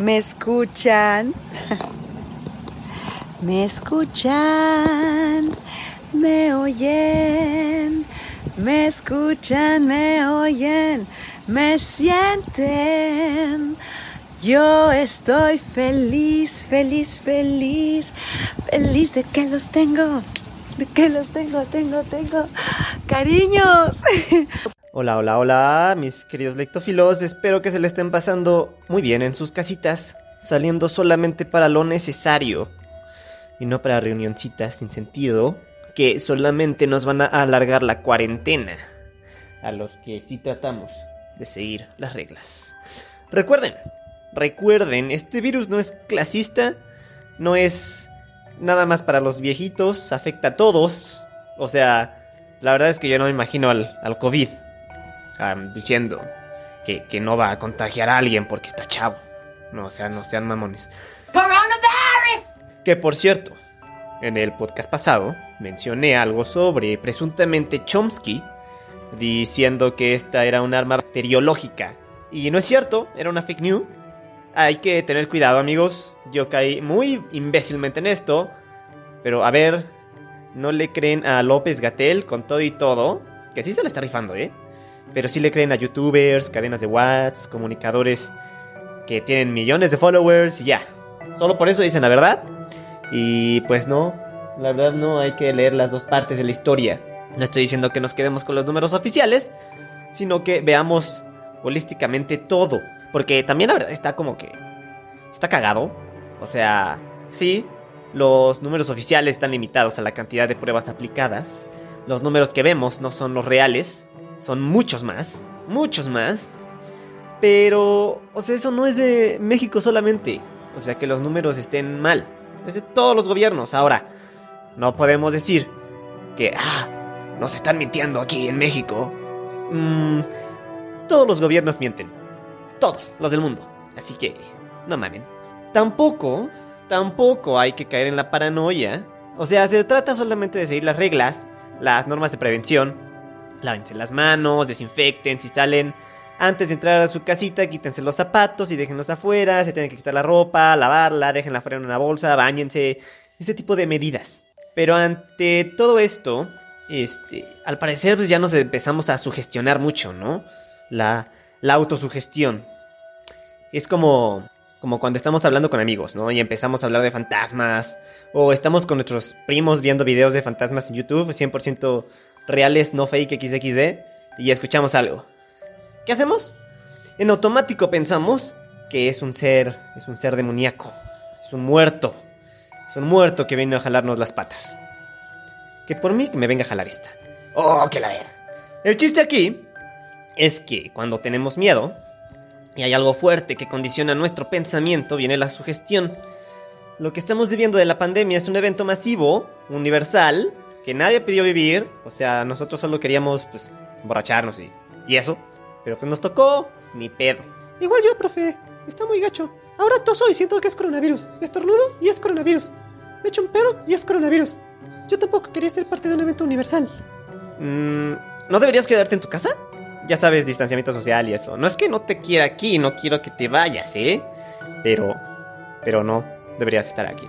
¿Me escuchan? ¿Me escuchan? ¿Me oyen? ¿Me escuchan? ¿Me oyen? ¿Me sienten? Yo estoy feliz, feliz, feliz, feliz de que los tengo, de que los tengo, tengo, tengo cariños. Hola, hola, hola, mis queridos lectófilos. Espero que se le estén pasando muy bien en sus casitas, saliendo solamente para lo necesario y no para reunioncitas sin sentido que solamente nos van a alargar la cuarentena. A los que sí tratamos de seguir las reglas. Recuerden, recuerden, este virus no es clasista, no es nada más para los viejitos, afecta a todos. O sea, la verdad es que yo no me imagino al, al COVID diciendo que, que, no va a contagiar a alguien porque está chavo. No, o sea, no sean mamones. Que por cierto, en el podcast pasado mencioné algo sobre presuntamente Chomsky diciendo que esta era un arma bacteriológica. Y no es cierto, era una fake news. Hay que tener cuidado, amigos. Yo caí muy imbécilmente en esto. Pero a ver, no le creen a López Gatel con todo y todo. Que sí se le está rifando, ¿eh? Pero sí le creen a youtubers, cadenas de WhatsApp, comunicadores que tienen millones de followers y ya. Solo por eso dicen la verdad. Y pues no, la verdad no hay que leer las dos partes de la historia. No estoy diciendo que nos quedemos con los números oficiales, sino que veamos holísticamente todo. Porque también la verdad está como que... Está cagado. O sea, sí, los números oficiales están limitados a la cantidad de pruebas aplicadas. Los números que vemos no son los reales. Son muchos más. Muchos más. Pero, o sea, eso no es de México solamente. O sea, que los números estén mal. Es de todos los gobiernos. Ahora, no podemos decir que, ah, nos están mintiendo aquí en México. Mm, todos los gobiernos mienten. Todos, los del mundo. Así que, no mamen. Tampoco, tampoco hay que caer en la paranoia. O sea, se trata solamente de seguir las reglas, las normas de prevención Lávense las manos, desinfecten si salen antes de entrar a su casita, quítense los zapatos y déjenlos afuera, se tienen que quitar la ropa, lavarla, déjenla fuera en una bolsa, bañense, ese tipo de medidas. Pero ante todo esto, este, al parecer pues ya nos empezamos a sugestionar mucho, ¿no? La, la autosugestión. Es como, como cuando estamos hablando con amigos, ¿no? Y empezamos a hablar de fantasmas, o estamos con nuestros primos viendo videos de fantasmas en YouTube, 100% reales no fake XXD y escuchamos algo. ¿Qué hacemos? En automático pensamos que es un ser, es un ser demoníaco, es un muerto, es un muerto que viene a jalarnos las patas. Que por mí que me venga a jalar esta. Oh, que la ver. El chiste aquí es que cuando tenemos miedo y hay algo fuerte que condiciona nuestro pensamiento, viene la sugestión. Lo que estamos viviendo de la pandemia es un evento masivo, universal, que nadie pidió vivir. O sea, nosotros solo queríamos, pues, emborracharnos y, y eso. Pero pues nos tocó, ni pedo. Igual yo, profe, está muy gacho. Ahora toso y siento que es coronavirus. Estornudo y es coronavirus. Me echo un pedo y es coronavirus. Yo tampoco quería ser parte de un evento universal. Mm, ¿No deberías quedarte en tu casa? Ya sabes, distanciamiento social y eso. No es que no te quiera aquí, no quiero que te vayas, ¿eh? Pero... Pero no, deberías estar aquí.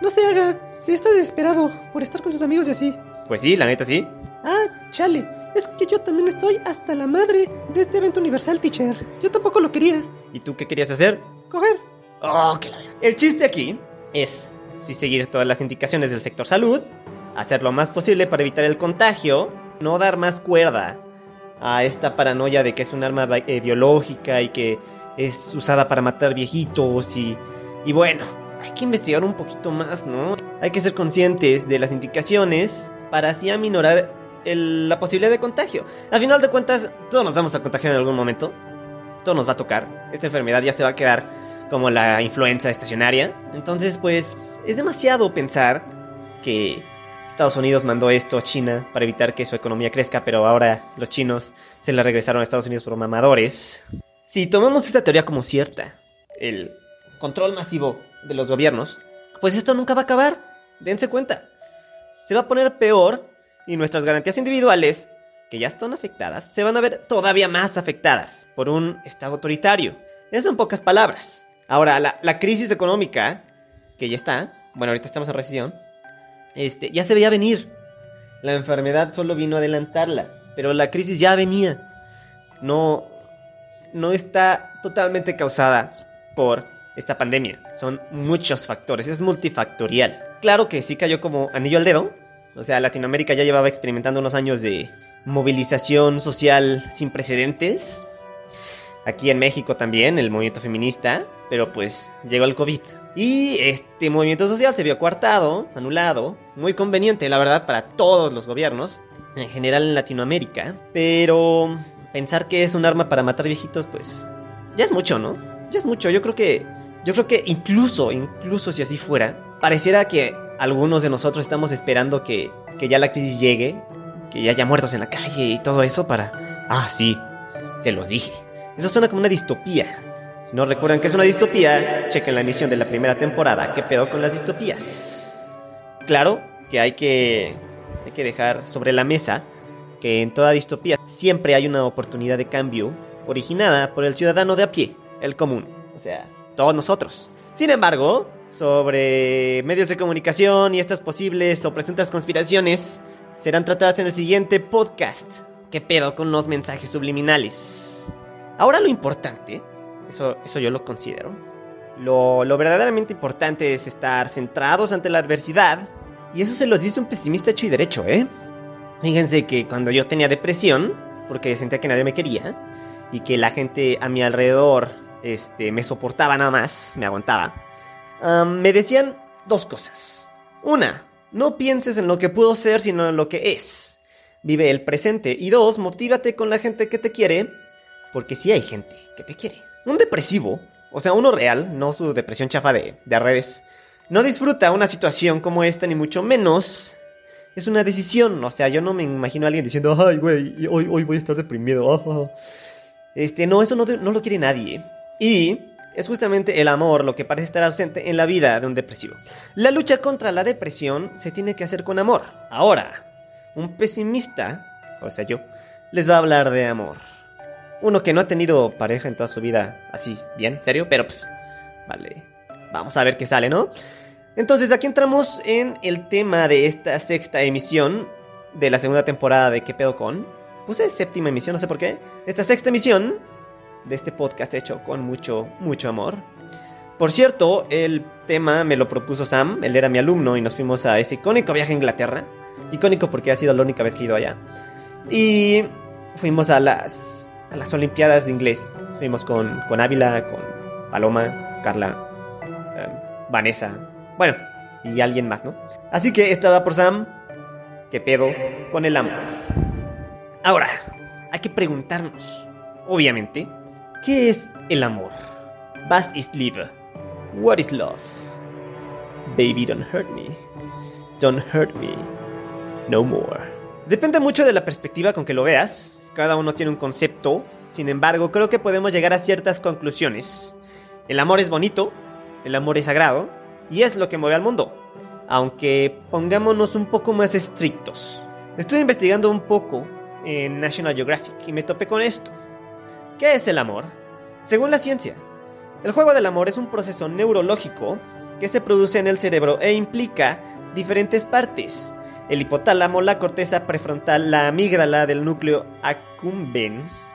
No se haga. Si está desesperado por estar con sus amigos y así. Pues sí, la neta sí. Ah, chale. Es que yo también estoy hasta la madre de este evento universal, teacher. Yo tampoco lo quería. ¿Y tú qué querías hacer? Coger. Oh, que la El chiste aquí es si seguir todas las indicaciones del sector salud, hacer lo más posible para evitar el contagio, no dar más cuerda a esta paranoia de que es un arma eh, biológica y que es usada para matar viejitos y, y bueno, hay que investigar un poquito más, ¿no? Hay que ser conscientes de las indicaciones para así aminorar la posibilidad de contagio. Al final de cuentas, todos nos vamos a contagiar en algún momento. Todo nos va a tocar. Esta enfermedad ya se va a quedar como la influenza estacionaria. Entonces, pues, es demasiado pensar que Estados Unidos mandó esto a China para evitar que su economía crezca, pero ahora los chinos se la regresaron a Estados Unidos por mamadores. Si tomamos esta teoría como cierta, el control masivo de los gobiernos, pues esto nunca va a acabar. Dense cuenta. Se va a poner peor y nuestras garantías individuales, que ya están afectadas, se van a ver todavía más afectadas por un Estado autoritario. Eso son pocas palabras. Ahora, la, la crisis económica, que ya está, bueno, ahorita estamos en recesión, este, ya se veía venir. La enfermedad solo vino a adelantarla, pero la crisis ya venía. No, no está totalmente causada por esta pandemia. Son muchos factores, es multifactorial. Claro que sí cayó como anillo al dedo. O sea, Latinoamérica ya llevaba experimentando unos años de movilización social sin precedentes. Aquí en México también, el movimiento feminista. Pero pues llegó el COVID. Y este movimiento social se vio coartado, anulado. Muy conveniente, la verdad, para todos los gobiernos. En general en Latinoamérica. Pero pensar que es un arma para matar viejitos, pues ya es mucho, ¿no? Ya es mucho. Yo creo que, yo creo que incluso, incluso si así fuera, pareciera que algunos de nosotros estamos esperando que, que ya la crisis llegue, que ya haya muertos en la calle y todo eso para, ah, sí, se los dije. Eso suena como una distopía. Si no recuerdan que es una distopía, chequen la emisión de la primera temporada. ¿Qué pedo con las distopías? Claro que hay que, hay que dejar sobre la mesa que en toda distopía siempre hay una oportunidad de cambio originada por el ciudadano de a pie, el común, o sea, todos nosotros. Sin embargo, sobre medios de comunicación y estas posibles o presuntas conspiraciones serán tratadas en el siguiente podcast. ¿Qué pedo con los mensajes subliminales? Ahora lo importante, eso, eso yo lo considero, lo, lo verdaderamente importante es estar centrados ante la adversidad. Y eso se los dice un pesimista hecho y derecho, ¿eh? Fíjense que cuando yo tenía depresión, porque sentía que nadie me quería, y que la gente a mi alrededor este, me soportaba nada más, me aguantaba, me decían dos cosas. Una, no pienses en lo que pudo ser, sino en lo que es. Vive el presente. Y dos, motívate con la gente que te quiere, porque sí hay gente que te quiere. Un depresivo, o sea, uno real, no su depresión chafa de, de redes, no disfruta una situación como esta, ni mucho menos es una decisión. O sea, yo no me imagino a alguien diciendo, ay, güey, hoy, hoy voy a estar deprimido. Este, no, eso no, no lo quiere nadie. Y es justamente el amor lo que parece estar ausente en la vida de un depresivo. La lucha contra la depresión se tiene que hacer con amor. Ahora, un pesimista, o sea yo, les va a hablar de amor. Uno que no ha tenido pareja en toda su vida, así, bien, serio, pero pues, vale, vamos a ver qué sale, ¿no? Entonces aquí entramos en el tema de esta sexta emisión de la segunda temporada de ¿Qué pedo con? Puse séptima emisión, no sé por qué. Esta sexta emisión de este podcast hecho con mucho, mucho amor. Por cierto, el tema me lo propuso Sam, él era mi alumno y nos fuimos a ese icónico viaje a Inglaterra. Icónico porque ha sido la única vez que he ido allá. Y fuimos a las, a las Olimpiadas de Inglés. Fuimos con, con Ávila, con Paloma, Carla, eh, Vanessa, bueno, y alguien más, ¿no? Así que esta va por Sam. ¿Qué pedo con el amor? Ahora, hay que preguntarnos, obviamente, ¿qué es el amor? Was is liebe? What is love? Baby, don't hurt me. Don't hurt me. No more. Depende mucho de la perspectiva con que lo veas. Cada uno tiene un concepto. Sin embargo, creo que podemos llegar a ciertas conclusiones. El amor es bonito. El amor es sagrado y es lo que mueve al mundo. Aunque pongámonos un poco más estrictos. Estoy investigando un poco en National Geographic y me topé con esto. ¿Qué es el amor? Según la ciencia, el juego del amor es un proceso neurológico que se produce en el cerebro e implica diferentes partes. El hipotálamo, la corteza prefrontal, la amígdala del núcleo accumbens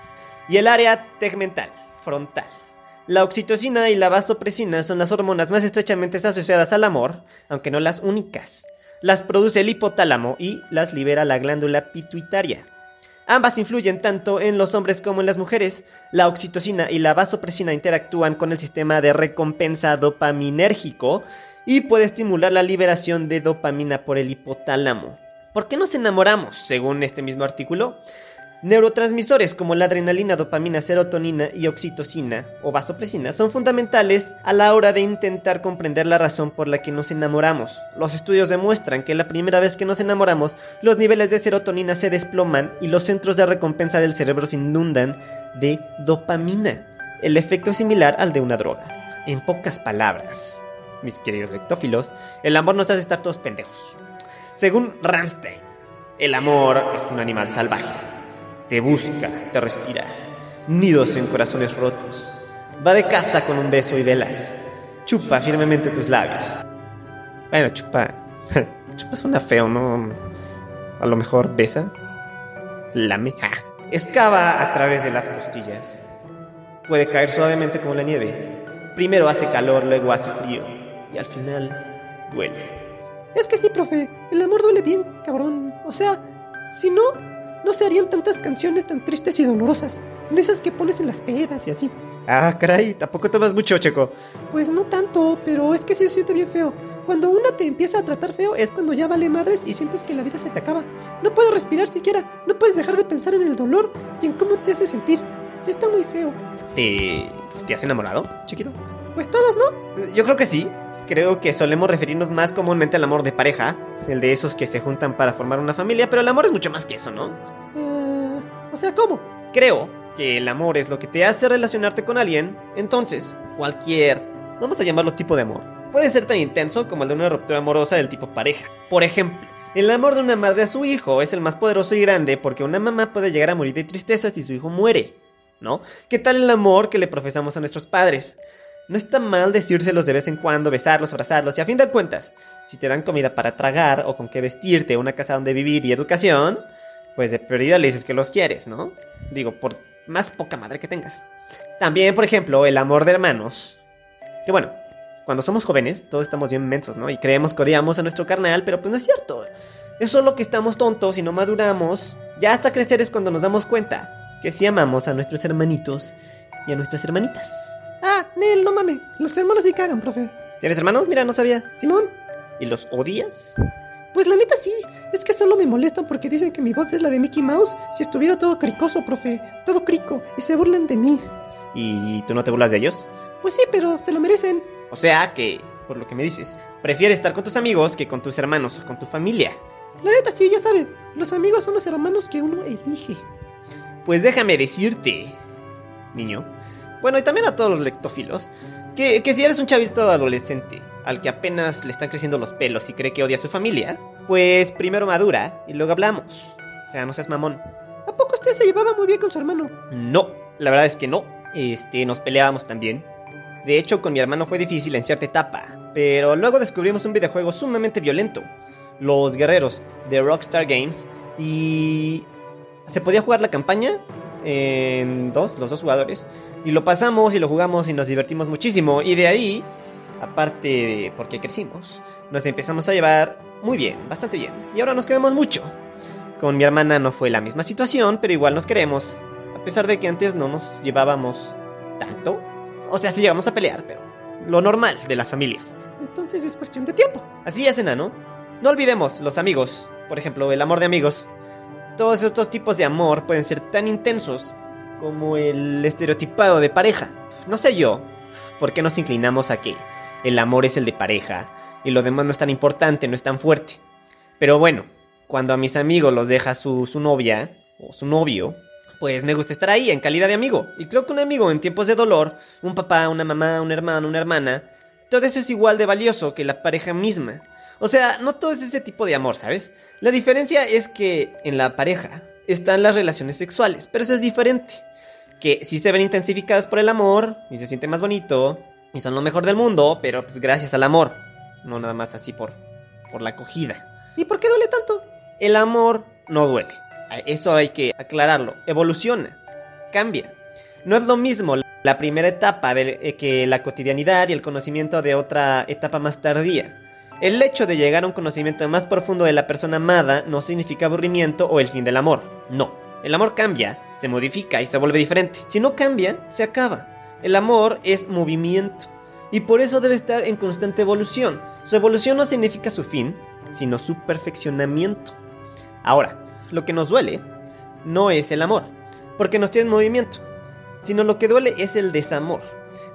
y el área tegmental, frontal. La oxitocina y la vasopresina son las hormonas más estrechamente asociadas al amor, aunque no las únicas. Las produce el hipotálamo y las libera la glándula pituitaria. Ambas influyen tanto en los hombres como en las mujeres. La oxitocina y la vasopresina interactúan con el sistema de recompensa dopaminérgico y puede estimular la liberación de dopamina por el hipotálamo. ¿Por qué nos enamoramos, según este mismo artículo? Neurotransmisores como la adrenalina, dopamina, serotonina y oxitocina o vasopresina son fundamentales a la hora de intentar comprender la razón por la que nos enamoramos. Los estudios demuestran que la primera vez que nos enamoramos, los niveles de serotonina se desploman y los centros de recompensa del cerebro se inundan de dopamina. El efecto es similar al de una droga. En pocas palabras, mis queridos lectófilos, el amor nos hace estar todos pendejos. Según Ramstein, el amor es un animal salvaje te busca, te respira. Nidos en corazones rotos. Va de casa con un beso y velas. Chupa firmemente tus labios. Bueno, chupa. chupa suena feo, ¿no? A lo mejor besa. Lame. Excava a través de las costillas. Puede caer suavemente como la nieve. Primero hace calor, luego hace frío. Y al final duele. Es que sí, profe. El amor duele bien, cabrón. O sea, si no, no se harían tantas canciones tan tristes y dolorosas, de esas que pones en las pedas y así. Ah, caray, tampoco tomas mucho, Checo. Pues no tanto, pero es que sí se siente bien feo. Cuando una te empieza a tratar feo es cuando ya vale madres y sientes que la vida se te acaba. No puedes respirar siquiera, no puedes dejar de pensar en el dolor y en cómo te hace sentir. Sí está muy feo. ¿Te, te has enamorado, chiquito? Pues todos, ¿no? Yo creo que sí. Creo que solemos referirnos más comúnmente al amor de pareja, el de esos que se juntan para formar una familia, pero el amor es mucho más que eso, ¿no? Eh, o sea, ¿cómo? Creo que el amor es lo que te hace relacionarte con alguien, entonces cualquier, vamos a llamarlo tipo de amor, puede ser tan intenso como el de una ruptura amorosa del tipo pareja. Por ejemplo, el amor de una madre a su hijo es el más poderoso y grande porque una mamá puede llegar a morir de tristeza si su hijo muere, ¿no? ¿Qué tal el amor que le profesamos a nuestros padres? No está mal decírselos de vez en cuando, besarlos, abrazarlos, y a fin de cuentas, si te dan comida para tragar o con qué vestirte, una casa donde vivir y educación, pues de prioridad le dices que los quieres, ¿no? Digo, por más poca madre que tengas. También, por ejemplo, el amor de hermanos. Que bueno, cuando somos jóvenes, todos estamos bien mensos, ¿no? Y creemos que odiamos a nuestro carnal, pero pues no es cierto. Es solo que estamos tontos y no maduramos. Ya hasta crecer es cuando nos damos cuenta que sí amamos a nuestros hermanitos y a nuestras hermanitas. Ah, Nel, no mames. Los hermanos sí cagan, profe. ¿Tienes hermanos? Mira, no sabía. Simón. ¿Y los odias? Pues la neta sí. Es que solo me molestan porque dicen que mi voz es la de Mickey Mouse si estuviera todo cricoso, profe. Todo crico. Y se burlan de mí. ¿Y tú no te burlas de ellos? Pues sí, pero se lo merecen. O sea que, por lo que me dices, prefieres estar con tus amigos que con tus hermanos o con tu familia. La neta sí, ya sabe. Los amigos son los hermanos que uno elige. Pues déjame decirte, niño, bueno, y también a todos los lectófilos, que, que si eres un chavito adolescente al que apenas le están creciendo los pelos y cree que odia a su familia, pues primero madura y luego hablamos. O sea, no seas mamón. ¿A poco usted se llevaba muy bien con su hermano? No, la verdad es que no. Este, nos peleábamos también. De hecho, con mi hermano fue difícil en cierta etapa, pero luego descubrimos un videojuego sumamente violento, Los Guerreros de Rockstar Games, y se podía jugar la campaña en dos, los dos jugadores, y lo pasamos y lo jugamos y nos divertimos muchísimo, y de ahí, aparte de porque crecimos, nos empezamos a llevar muy bien, bastante bien, y ahora nos queremos mucho. Con mi hermana no fue la misma situación, pero igual nos queremos, a pesar de que antes no nos llevábamos tanto. O sea, sí llegamos a pelear, pero lo normal de las familias. Entonces es cuestión de tiempo. Así es, enano. No olvidemos los amigos, por ejemplo, el amor de amigos. Todos estos tipos de amor pueden ser tan intensos como el estereotipado de pareja. No sé yo, ¿por qué nos inclinamos a que el amor es el de pareja y lo demás no es tan importante, no es tan fuerte? Pero bueno, cuando a mis amigos los deja su, su novia o su novio, pues me gusta estar ahí en calidad de amigo. Y creo que un amigo en tiempos de dolor, un papá, una mamá, un hermano, una hermana, todo eso es igual de valioso que la pareja misma. O sea, no todo es ese tipo de amor, ¿sabes? La diferencia es que en la pareja están las relaciones sexuales, pero eso es diferente. Que sí se ven intensificadas por el amor y se siente más bonito y son lo mejor del mundo, pero pues gracias al amor, no nada más así por, por la acogida. ¿Y por qué duele tanto? El amor no duele. Eso hay que aclararlo. Evoluciona, cambia. No es lo mismo la primera etapa de, eh, que la cotidianidad y el conocimiento de otra etapa más tardía. El hecho de llegar a un conocimiento más profundo de la persona amada no significa aburrimiento o el fin del amor. No. El amor cambia, se modifica y se vuelve diferente. Si no cambia, se acaba. El amor es movimiento. Y por eso debe estar en constante evolución. Su evolución no significa su fin, sino su perfeccionamiento. Ahora, lo que nos duele no es el amor, porque nos tiene en movimiento, sino lo que duele es el desamor.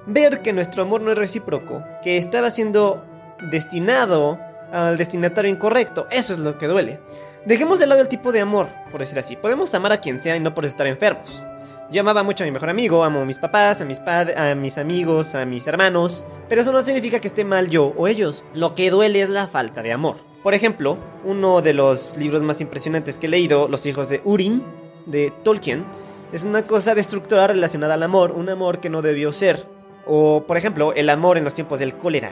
Ver que nuestro amor no es recíproco, que estaba siendo destinado al destinatario incorrecto, eso es lo que duele. Dejemos de lado el tipo de amor, por decir así. Podemos amar a quien sea y no por estar enfermos. Yo amaba mucho a mi mejor amigo, amo a mis papás, a mis padres, a mis amigos, a mis hermanos, pero eso no significa que esté mal yo o ellos. Lo que duele es la falta de amor. Por ejemplo, uno de los libros más impresionantes que he leído, Los hijos de Urim, de Tolkien, es una cosa destructora relacionada al amor, un amor que no debió ser. O, por ejemplo, el amor en los tiempos del cólera,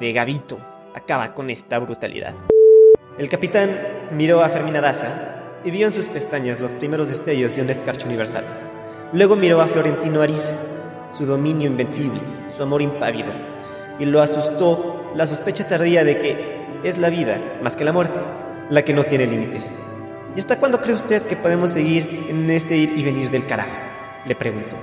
de Gavito, acaba con esta brutalidad. El capitán miró a Fermina Daza y vio en sus pestañas los primeros destellos de un escarcho universal. Luego miró a Florentino Ariza, su dominio invencible, su amor impávido, y lo asustó la sospecha tardía de que es la vida, más que la muerte, la que no tiene límites. ¿Y hasta cuándo cree usted que podemos seguir en este ir y venir del carajo? Le preguntó.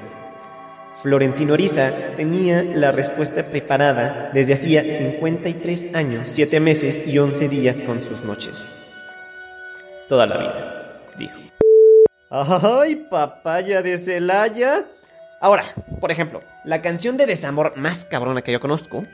Florentino Ariza tenía la respuesta preparada desde hacía 53 años, 7 meses y 11 días con sus noches. Toda la vida, dijo. ¡Ay, papaya de Celaya! Ahora, por ejemplo, la canción de desamor más cabrona que yo conozco,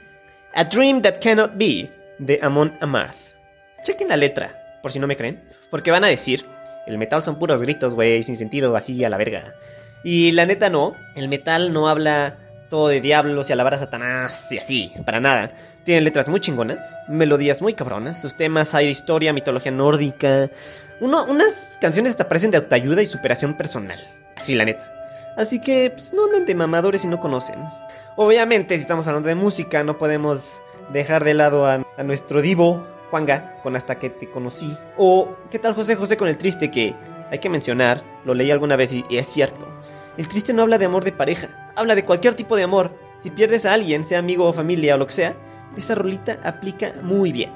A Dream That Cannot Be, de Amon Amarth. Chequen la letra, por si no me creen, porque van a decir, el metal son puros gritos, güey, sin sentido, así a la verga. Y la neta no, el metal no habla todo de diablos y alabar a Satanás y así, para nada. Tienen letras muy chingonas, melodías muy cabronas, sus temas hay de historia, mitología nórdica. Unas canciones hasta parecen de autoayuda y superación personal. Así, la neta. Así que, pues no anden de mamadores si no conocen. Obviamente, si estamos hablando de música, no podemos dejar de lado a, a nuestro divo, Juanga, con Hasta que te conocí. O, ¿qué tal José José con el triste que, hay que mencionar, lo leí alguna vez y, y es cierto. El triste no habla de amor de pareja, habla de cualquier tipo de amor. Si pierdes a alguien, sea amigo o familia o lo que sea, esa rolita aplica muy bien.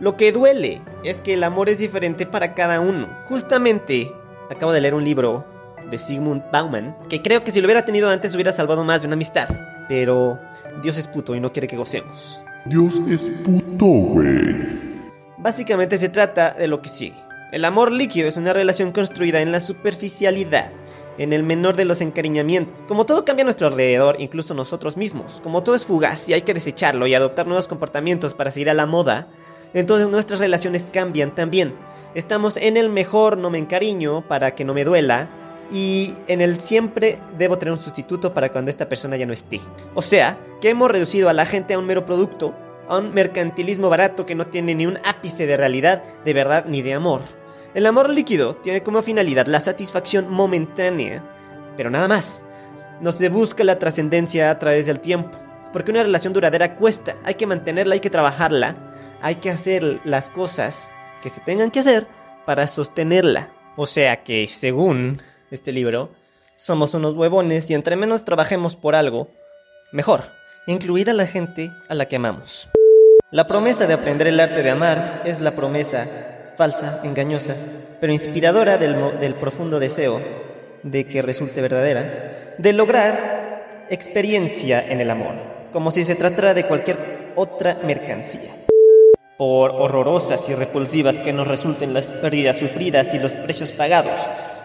Lo que duele es que el amor es diferente para cada uno. Justamente, acabo de leer un libro de Sigmund Bauman, que creo que si lo hubiera tenido antes hubiera salvado más de una amistad. Pero Dios es puto y no quiere que gocemos. Dios es puto, güey. Básicamente se trata de lo que sigue. El amor líquido es una relación construida en la superficialidad, en el menor de los encariñamientos. Como todo cambia a nuestro alrededor, incluso nosotros mismos, como todo es fugaz y hay que desecharlo y adoptar nuevos comportamientos para seguir a la moda, entonces nuestras relaciones cambian también. Estamos en el mejor no me encariño para que no me duela y en el siempre debo tener un sustituto para cuando esta persona ya no esté. O sea, que hemos reducido a la gente a un mero producto, a un mercantilismo barato que no tiene ni un ápice de realidad, de verdad ni de amor. El amor líquido tiene como finalidad la satisfacción momentánea, pero nada más. No se busca la trascendencia a través del tiempo, porque una relación duradera cuesta, hay que mantenerla, hay que trabajarla, hay que hacer las cosas que se tengan que hacer para sostenerla. O sea que, según este libro, somos unos huevones y entre menos trabajemos por algo, mejor, incluida la gente a la que amamos. La promesa de aprender el arte de amar es la promesa falsa, engañosa, pero inspiradora del, del, profundo deseo de que resulte verdadera, de lograr experiencia en el amor, como si se tratara de cualquier otra mercancía. Por horrorosas y repulsivas que nos resulten las pérdidas sufridas y los precios pagados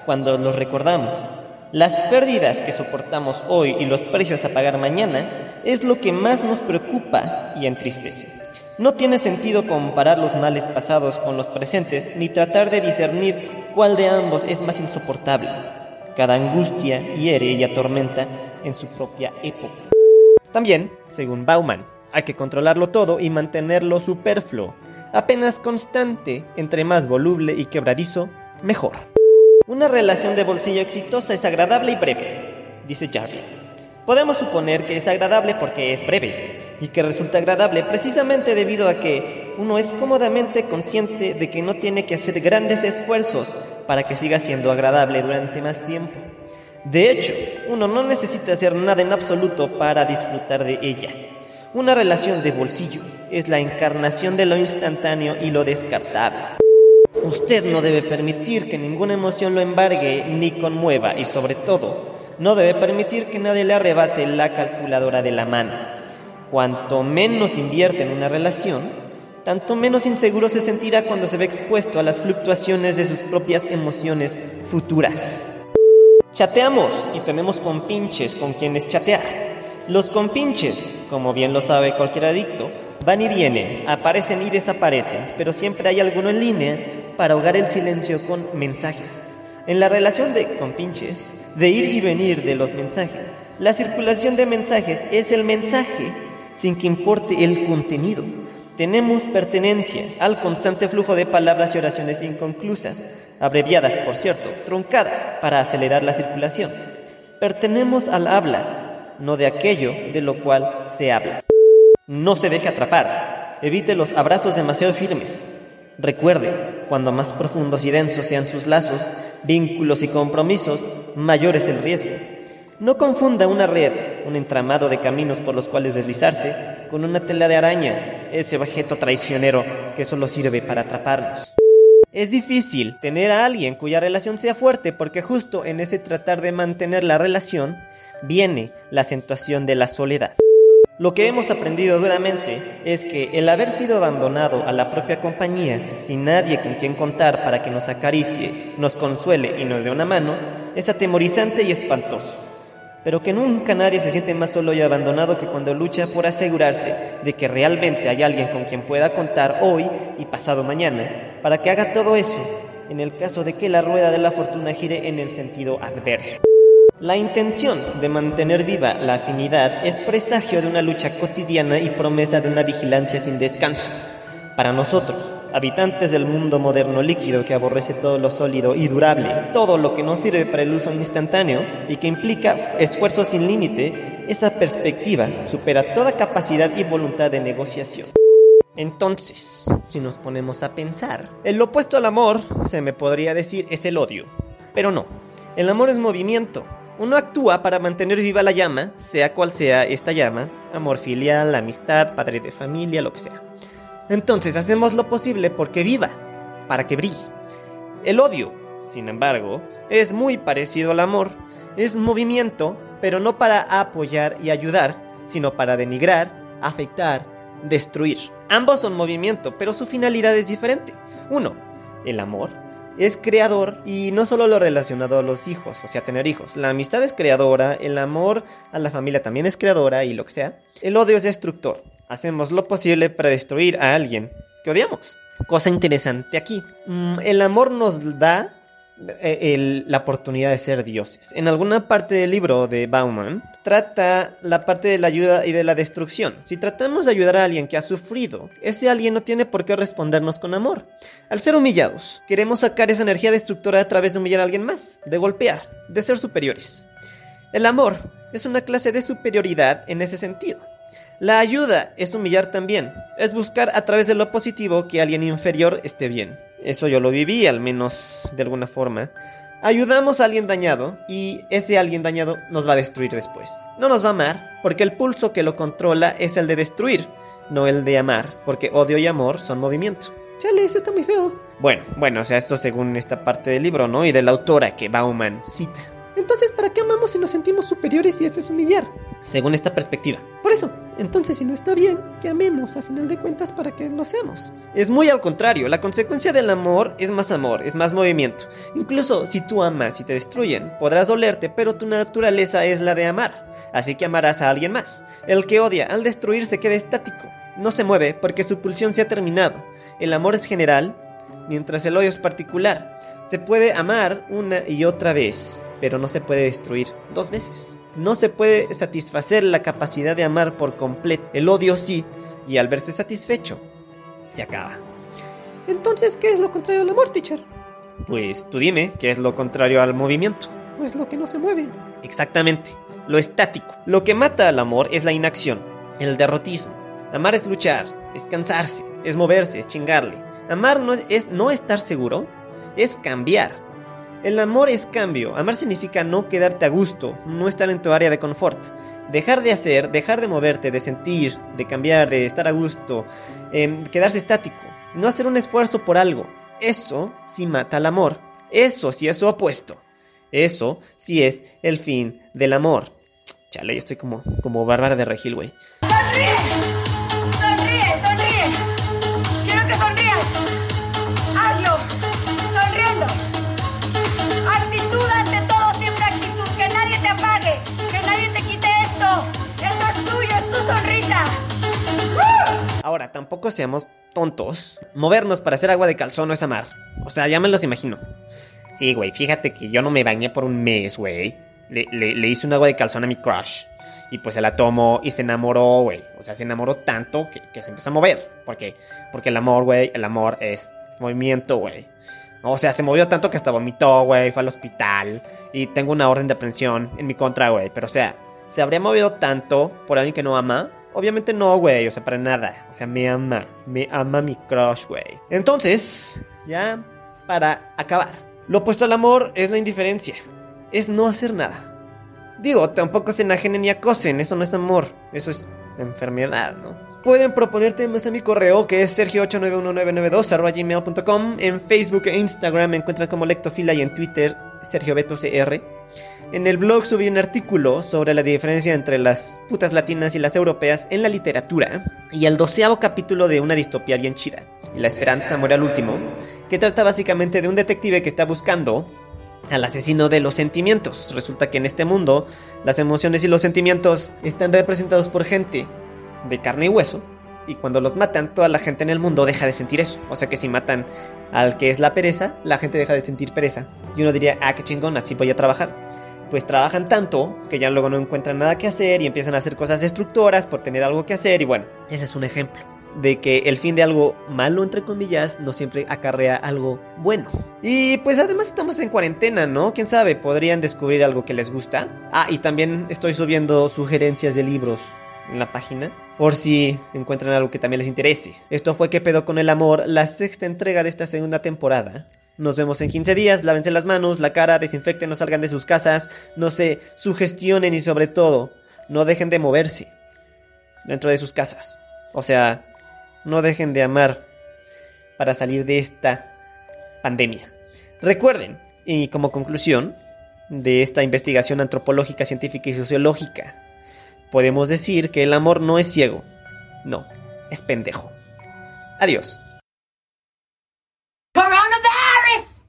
cuando los recordamos, las pérdidas que soportamos hoy y los precios a pagar mañana es lo que más nos preocupa y entristece. No tiene sentido comparar los males pasados con los presentes, ni tratar de discernir cuál de ambos es más insoportable. Cada angustia hiere y atormenta en su propia época. También, según Bauman, hay que controlarlo todo y mantenerlo superfluo, apenas constante, entre más voluble y quebradizo, mejor. Una relación de bolsillo exitosa es agradable y breve, dice Jarry. Podemos suponer que es agradable porque es breve, y que resulta agradable precisamente debido a que uno es cómodamente consciente de que no tiene que hacer grandes esfuerzos para que siga siendo agradable durante más tiempo. De hecho, uno no necesita hacer nada en absoluto para disfrutar de ella. Una relación de bolsillo es la encarnación de lo instantáneo y lo descartable. Usted no debe permitir que ninguna emoción lo embargue ni conmueva y sobre todo, no debe permitir que nadie le arrebate la calculadora de la mano. Cuanto menos invierte en una relación, tanto menos inseguro se sentirá cuando se ve expuesto a las fluctuaciones de sus propias emociones futuras. Chateamos y tenemos compinches con quienes chatear. Los compinches, como bien lo sabe cualquier adicto, van y vienen, aparecen y desaparecen, pero siempre hay alguno en línea para ahogar el silencio con mensajes. En la relación de compinches, de ir y venir de los mensajes, la circulación de mensajes es el mensaje sin que importe el contenido. Tenemos pertenencia al constante flujo de palabras y oraciones inconclusas, abreviadas, por cierto, truncadas, para acelerar la circulación. Pertenemos al habla, no de aquello de lo cual se habla. No se deje atrapar, evite los abrazos demasiado firmes. Recuerde, cuando más profundos y densos sean sus lazos, vínculos y compromisos, mayor es el riesgo. No confunda una red, un entramado de caminos por los cuales deslizarse, con una tela de araña, ese objeto traicionero que solo sirve para atraparnos. Es difícil tener a alguien cuya relación sea fuerte porque justo en ese tratar de mantener la relación viene la acentuación de la soledad. Lo que hemos aprendido duramente es que el haber sido abandonado a la propia compañía sin nadie con quien contar para que nos acaricie, nos consuele y nos dé una mano es atemorizante y espantoso. Pero que nunca nadie se siente más solo y abandonado que cuando lucha por asegurarse de que realmente hay alguien con quien pueda contar hoy y pasado mañana para que haga todo eso en el caso de que la rueda de la fortuna gire en el sentido adverso. La intención de mantener viva la afinidad es presagio de una lucha cotidiana y promesa de una vigilancia sin descanso. Para nosotros, habitantes del mundo moderno líquido que aborrece todo lo sólido y durable, todo lo que no sirve para el uso instantáneo y que implica esfuerzo sin límite, esa perspectiva supera toda capacidad y voluntad de negociación. Entonces, si nos ponemos a pensar, el opuesto al amor, se me podría decir, es el odio. Pero no, el amor es movimiento, uno actúa para mantener viva la llama, sea cual sea esta llama, amor filial, amistad, padre de familia, lo que sea. Entonces hacemos lo posible porque viva, para que brille. El odio, sin embargo, es muy parecido al amor. Es movimiento, pero no para apoyar y ayudar, sino para denigrar, afectar, destruir. Ambos son movimiento, pero su finalidad es diferente. Uno, el amor, es creador y no solo lo relacionado a los hijos, o sea, tener hijos. La amistad es creadora, el amor a la familia también es creadora y lo que sea. El odio es destructor. Hacemos lo posible para destruir a alguien que odiamos. Cosa interesante aquí. Mm, el amor nos da eh, la oportunidad de ser dioses. En alguna parte del libro de Bauman trata la parte de la ayuda y de la destrucción. Si tratamos de ayudar a alguien que ha sufrido, ese alguien no tiene por qué respondernos con amor. Al ser humillados, queremos sacar esa energía destructora a través de humillar a alguien más, de golpear, de ser superiores. El amor es una clase de superioridad en ese sentido. La ayuda es humillar también, es buscar a través de lo positivo que alguien inferior esté bien. Eso yo lo viví, al menos de alguna forma. Ayudamos a alguien dañado y ese alguien dañado nos va a destruir después. No nos va a amar porque el pulso que lo controla es el de destruir, no el de amar, porque odio y amor son movimiento. Chale, eso está muy feo. Bueno, bueno, o sea, esto según esta parte del libro, ¿no? Y de la autora que Bauman cita. Entonces, ¿para qué amamos si nos sentimos superiores y eso es humillar? Según esta perspectiva. Por eso, entonces si no está bien, que amemos a final de cuentas para que lo seamos. Es muy al contrario, la consecuencia del amor es más amor, es más movimiento. Incluso si tú amas y te destruyen, podrás dolerte, pero tu naturaleza es la de amar. Así que amarás a alguien más. El que odia al destruir se queda estático. No se mueve porque su pulsión se ha terminado. El amor es general, mientras el odio es particular. Se puede amar una y otra vez, pero no se puede destruir dos veces. No se puede satisfacer la capacidad de amar por completo. El odio sí, y al verse satisfecho, se acaba. Entonces, ¿qué es lo contrario al amor, teacher? Pues tú dime, ¿qué es lo contrario al movimiento? Pues lo que no se mueve. Exactamente, lo estático. Lo que mata al amor es la inacción, el derrotismo. Amar es luchar, es cansarse, es moverse, es chingarle. Amar no es, no estar seguro, es cambiar. El amor es cambio. Amar significa no quedarte a gusto, no estar en tu área de confort. Dejar de hacer, dejar de moverte, de sentir, de cambiar, de estar a gusto, em, quedarse estático. No hacer un esfuerzo por algo. Eso sí mata al amor. Eso sí es su opuesto. Eso sí es el fin del amor. Chale, yo estoy como, como Bárbara de Regil, güey. Seamos tontos. Movernos para hacer agua de calzón no es amar. O sea, ya me los imagino. Sí, güey, fíjate que yo no me bañé por un mes, güey. Le, le- le hice un agua de calzón a mi crush. Y pues se la tomó y se enamoró, güey. O sea, se enamoró tanto que, que se empezó a mover. Porque, porque el amor, güey, el amor es, es movimiento, güey. O sea, se movió tanto que hasta vomitó, güey, fue al hospital. Y tengo una orden de aprehensión en mi contra, güey. Pero o sea, ¿se habría movido tanto por alguien que no ama? Obviamente no, güey. O sea, para nada. O sea, me ama. Me ama mi crush, güey. Entonces, ya para acabar. Lo opuesto al amor es la indiferencia. Es no hacer nada. Digo, tampoco se enajenen ni acosen, eso no es amor, eso es enfermedad, ¿no? Pueden proponer temas a mi correo que es sergio891992 En Facebook e Instagram me encuentran como Lectofila y en Twitter Sergio Beto CR. En el blog subí un artículo sobre la diferencia entre las putas latinas y las europeas en la literatura y el doceavo capítulo de una distopía bien chida, La esperanza muere al último, que trata básicamente de un detective que está buscando al asesino de los sentimientos. Resulta que en este mundo las emociones y los sentimientos están representados por gente de carne y hueso. Y cuando los matan, toda la gente en el mundo deja de sentir eso. O sea que si matan al que es la pereza, la gente deja de sentir pereza. Y uno diría, ah, qué chingón, así voy a trabajar. Pues trabajan tanto que ya luego no encuentran nada que hacer y empiezan a hacer cosas destructoras por tener algo que hacer. Y bueno, ese es un ejemplo de que el fin de algo malo, entre comillas, no siempre acarrea algo bueno. Y pues además estamos en cuarentena, ¿no? ¿Quién sabe? Podrían descubrir algo que les gusta. Ah, y también estoy subiendo sugerencias de libros en la página. Por si encuentran algo que también les interese. Esto fue Que pedo con el amor, la sexta entrega de esta segunda temporada. Nos vemos en 15 días, lávense las manos, la cara, desinfecten, no salgan de sus casas, no se sugestionen y sobre todo, no dejen de moverse dentro de sus casas. O sea, no dejen de amar para salir de esta pandemia. Recuerden, y como conclusión de esta investigación antropológica, científica y sociológica, podemos decir que el amor no es ciego, no, es pendejo. Adiós.